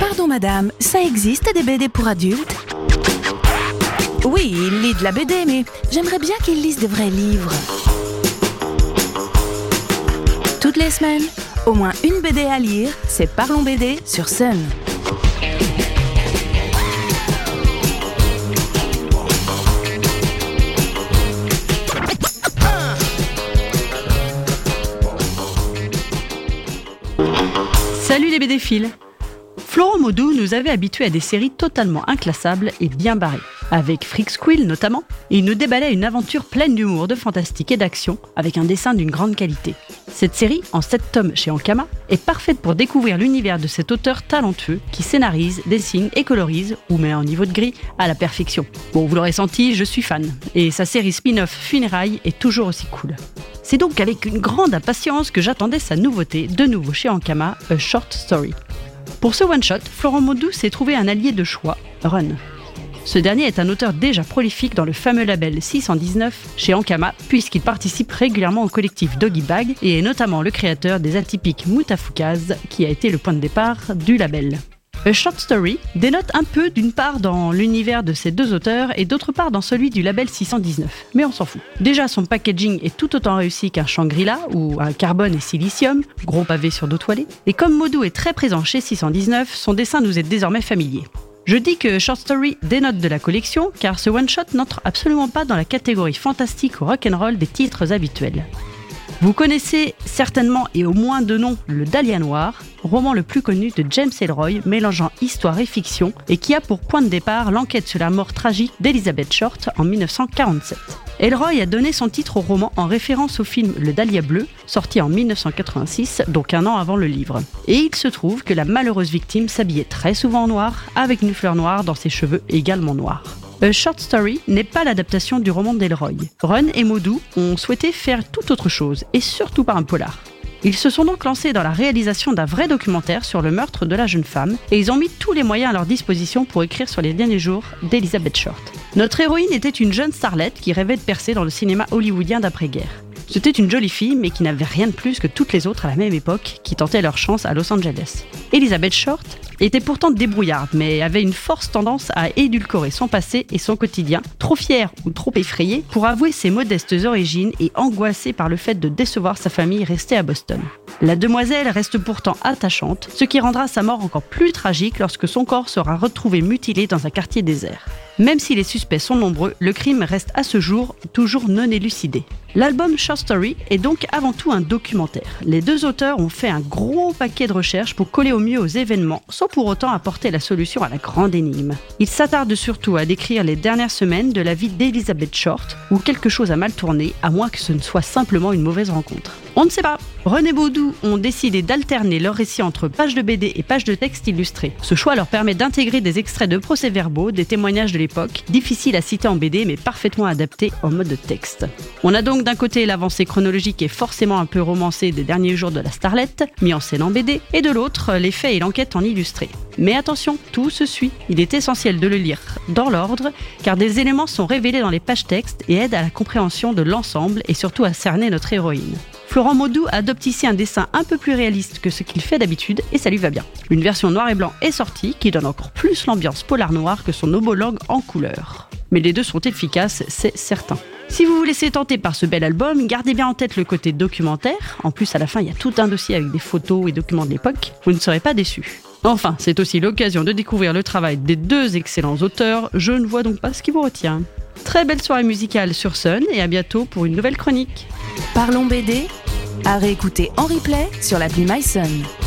Pardon madame, ça existe des BD pour adultes? Oui, il lit de la BD, mais j'aimerais bien qu'il lise de vrais livres. Toutes les semaines, au moins une BD à lire, c'est Parlons BD sur Sun. Salut les BD fils Florent Maudou nous avait habitués à des séries totalement inclassables et bien barrées. Avec Freak Squill notamment, il nous déballait une aventure pleine d'humour, de fantastique et d'action, avec un dessin d'une grande qualité. Cette série, en 7 tomes chez Ankama, est parfaite pour découvrir l'univers de cet auteur talentueux qui scénarise, dessine et colorise, ou met en niveau de gris, à la perfection. Bon, vous l'aurez senti, je suis fan, et sa série spin-off Funérailles est toujours aussi cool. C'est donc avec une grande impatience que j'attendais sa nouveauté, de nouveau chez Ankama, A Short Story. Pour ce one-shot, Florent Maudou s'est trouvé un allié de choix, Run. Ce dernier est un auteur déjà prolifique dans le fameux label 619 chez Ankama, puisqu'il participe régulièrement au collectif Doggy Bag et est notamment le créateur des atypiques Moutafukaz, qui a été le point de départ du label. A Short Story dénote un peu d'une part dans l'univers de ces deux auteurs et d'autre part dans celui du label 619. Mais on s'en fout. Déjà, son packaging est tout autant réussi qu'un Shangri-La ou un carbone et silicium, gros pavé sur dos toilés. Et comme Modou est très présent chez 619, son dessin nous est désormais familier. Je dis que Short Story dénote de la collection car ce one-shot n'entre absolument pas dans la catégorie fantastique ou rock'n'roll des titres habituels. Vous connaissez certainement et au moins de nom le Dahlia Noir, roman le plus connu de James Ellroy mélangeant histoire et fiction et qui a pour point de départ l'enquête sur la mort tragique d'Elizabeth Short en 1947. Elroy a donné son titre au roman en référence au film Le Dahlia Bleu, sorti en 1986, donc un an avant le livre. Et il se trouve que la malheureuse victime s'habillait très souvent en noir, avec une fleur noire dans ses cheveux également noirs. A Short Story n'est pas l'adaptation du roman d'Elroy. Run et Modou ont souhaité faire tout autre chose, et surtout pas un polar. Ils se sont donc lancés dans la réalisation d'un vrai documentaire sur le meurtre de la jeune femme, et ils ont mis tous les moyens à leur disposition pour écrire sur les derniers jours d'Elizabeth Short. Notre héroïne était une jeune starlette qui rêvait de percer dans le cinéma hollywoodien d'après-guerre. C'était une jolie fille, mais qui n'avait rien de plus que toutes les autres à la même époque qui tentaient leur chance à Los Angeles. Elizabeth Short était pourtant débrouillarde, mais avait une force tendance à édulcorer son passé et son quotidien, trop fière ou trop effrayée pour avouer ses modestes origines et angoissée par le fait de décevoir sa famille restée à Boston. La demoiselle reste pourtant attachante, ce qui rendra sa mort encore plus tragique lorsque son corps sera retrouvé mutilé dans un quartier désert. Même si les suspects sont nombreux, le crime reste à ce jour toujours non élucidé. L'album Short Story est donc avant tout un documentaire. Les deux auteurs ont fait un gros paquet de recherches pour coller au mieux aux événements, sans pour autant apporter la solution à la grande énigme. Ils s'attardent surtout à décrire les dernières semaines de la vie d'Elizabeth Short, où quelque chose a mal tourné, à moins que ce ne soit simplement une mauvaise rencontre. On ne sait pas. René Baudou ont décidé d'alterner leur récit entre pages de BD et pages de texte illustrés. Ce choix leur permet d'intégrer des extraits de procès-verbaux, des témoignages de l'époque, difficiles à citer en BD mais parfaitement adaptés en mode de texte. D'un côté l'avancée chronologique et forcément un peu romancée des derniers jours de la starlette, mis en scène en BD, et de l'autre les faits et l'enquête en illustré. Mais attention, tout se suit. Il est essentiel de le lire dans l'ordre, car des éléments sont révélés dans les pages textes et aident à la compréhension de l'ensemble et surtout à cerner notre héroïne. Florent Maudou adopte ici un dessin un peu plus réaliste que ce qu'il fait d'habitude et ça lui va bien. Une version noir et blanc est sortie qui donne encore plus l'ambiance polar noir que son homologue en couleur. Mais les deux sont efficaces, c'est certain. Si vous vous laissez tenter par ce bel album, gardez bien en tête le côté documentaire. En plus, à la fin, il y a tout un dossier avec des photos et documents de l'époque. Vous ne serez pas déçus. Enfin, c'est aussi l'occasion de découvrir le travail des deux excellents auteurs. Je ne vois donc pas ce qui vous retient. Très belle soirée musicale sur Sun et à bientôt pour une nouvelle chronique. Parlons BD à réécouter en replay sur l'appli MySun.